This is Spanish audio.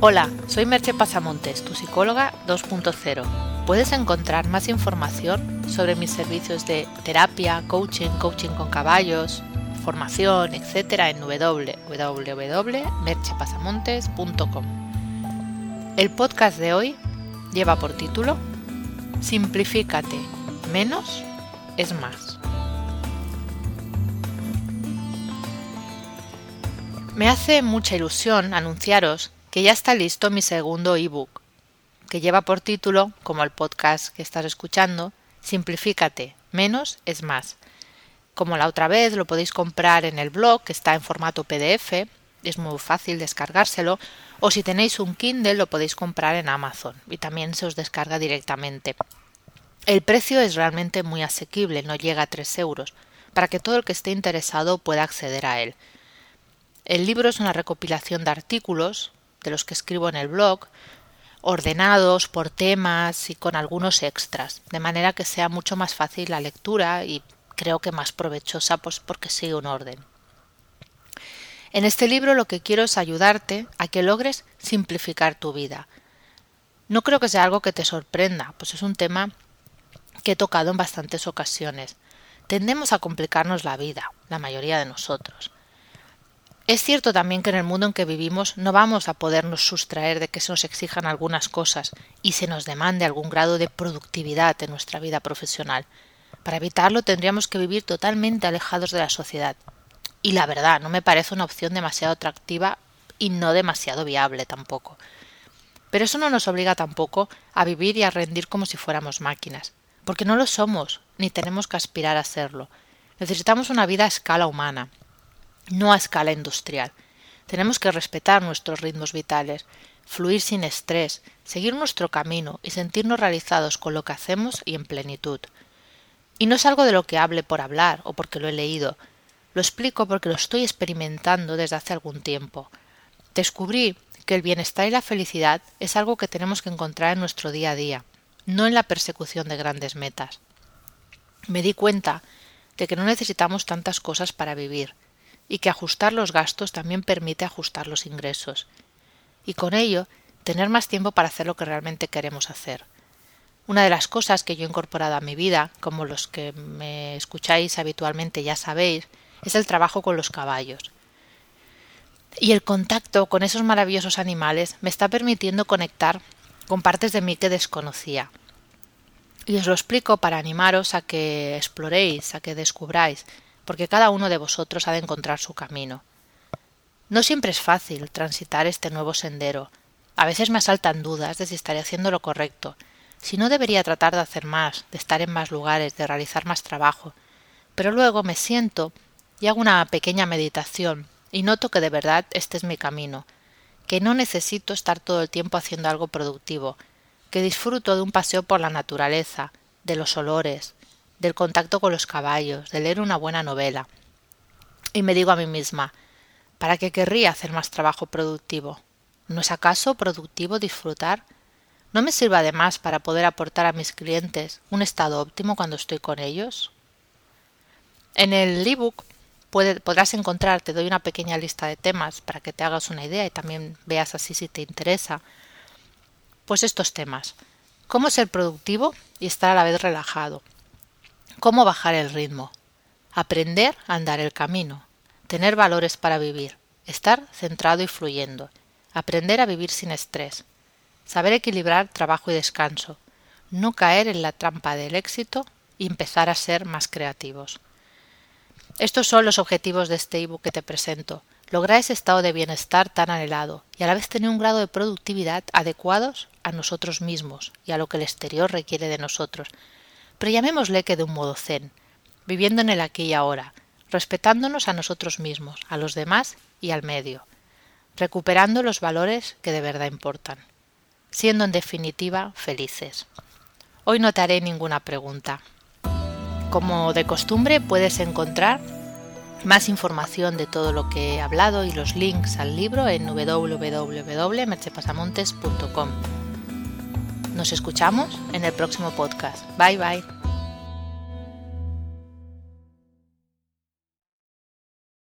Hola, soy Merche Pasamontes, tu psicóloga 2.0. Puedes encontrar más información sobre mis servicios de terapia, coaching, coaching con caballos, formación, etc. en www.merchepasamontes.com. El podcast de hoy lleva por título Simplifícate, menos es más. Me hace mucha ilusión anunciaros que ya está listo mi segundo ebook, que lleva por título, como el podcast que estás escuchando, Simplifícate, menos es más. Como la otra vez lo podéis comprar en el blog, que está en formato PDF, es muy fácil descargárselo, o si tenéis un Kindle lo podéis comprar en Amazon y también se os descarga directamente. El precio es realmente muy asequible, no llega a 3 euros, para que todo el que esté interesado pueda acceder a él. El libro es una recopilación de artículos, de los que escribo en el blog, ordenados por temas y con algunos extras, de manera que sea mucho más fácil la lectura y creo que más provechosa pues porque sigue un orden. En este libro lo que quiero es ayudarte a que logres simplificar tu vida. No creo que sea algo que te sorprenda, pues es un tema que he tocado en bastantes ocasiones. Tendemos a complicarnos la vida, la mayoría de nosotros. Es cierto también que en el mundo en que vivimos no vamos a podernos sustraer de que se nos exijan algunas cosas y se nos demande algún grado de productividad en nuestra vida profesional. Para evitarlo tendríamos que vivir totalmente alejados de la sociedad. Y la verdad, no me parece una opción demasiado atractiva y no demasiado viable tampoco. Pero eso no nos obliga tampoco a vivir y a rendir como si fuéramos máquinas, porque no lo somos, ni tenemos que aspirar a serlo. Necesitamos una vida a escala humana, no a escala industrial. Tenemos que respetar nuestros ritmos vitales, fluir sin estrés, seguir nuestro camino y sentirnos realizados con lo que hacemos y en plenitud. Y no es algo de lo que hable por hablar o porque lo he leído. Lo explico porque lo estoy experimentando desde hace algún tiempo. Descubrí que el bienestar y la felicidad es algo que tenemos que encontrar en nuestro día a día, no en la persecución de grandes metas. Me di cuenta de que no necesitamos tantas cosas para vivir, y que ajustar los gastos también permite ajustar los ingresos, y con ello tener más tiempo para hacer lo que realmente queremos hacer. Una de las cosas que yo he incorporado a mi vida, como los que me escucháis habitualmente ya sabéis, es el trabajo con los caballos. Y el contacto con esos maravillosos animales me está permitiendo conectar con partes de mí que desconocía. Y os lo explico para animaros a que exploréis, a que descubráis porque cada uno de vosotros ha de encontrar su camino. No siempre es fácil transitar este nuevo sendero. A veces me asaltan dudas de si estaré haciendo lo correcto, si no debería tratar de hacer más, de estar en más lugares, de realizar más trabajo. Pero luego me siento y hago una pequeña meditación y noto que de verdad este es mi camino, que no necesito estar todo el tiempo haciendo algo productivo, que disfruto de un paseo por la naturaleza, de los olores, del contacto con los caballos, de leer una buena novela. Y me digo a mí misma, ¿para qué querría hacer más trabajo productivo? ¿No es acaso productivo disfrutar? ¿No me sirve además para poder aportar a mis clientes un estado óptimo cuando estoy con ellos? En el ebook podrás encontrar, te doy una pequeña lista de temas para que te hagas una idea y también veas así si te interesa, pues estos temas. ¿Cómo ser productivo y estar a la vez relajado? Cómo bajar el ritmo, aprender a andar el camino, tener valores para vivir, estar centrado y fluyendo, aprender a vivir sin estrés, saber equilibrar trabajo y descanso, no caer en la trampa del éxito y empezar a ser más creativos. Estos son los objetivos de este ebook que te presento. Lograr ese estado de bienestar tan anhelado y a la vez tener un grado de productividad adecuados a nosotros mismos y a lo que el exterior requiere de nosotros, pero llamémosle que de un modo zen, viviendo en el aquí y ahora, respetándonos a nosotros mismos, a los demás y al medio, recuperando los valores que de verdad importan, siendo en definitiva felices. Hoy no te haré ninguna pregunta. Como de costumbre puedes encontrar más información de todo lo que he hablado y los links al libro en www.merchepasamontes.com. Nos escuchamos en el próximo podcast. Bye bye.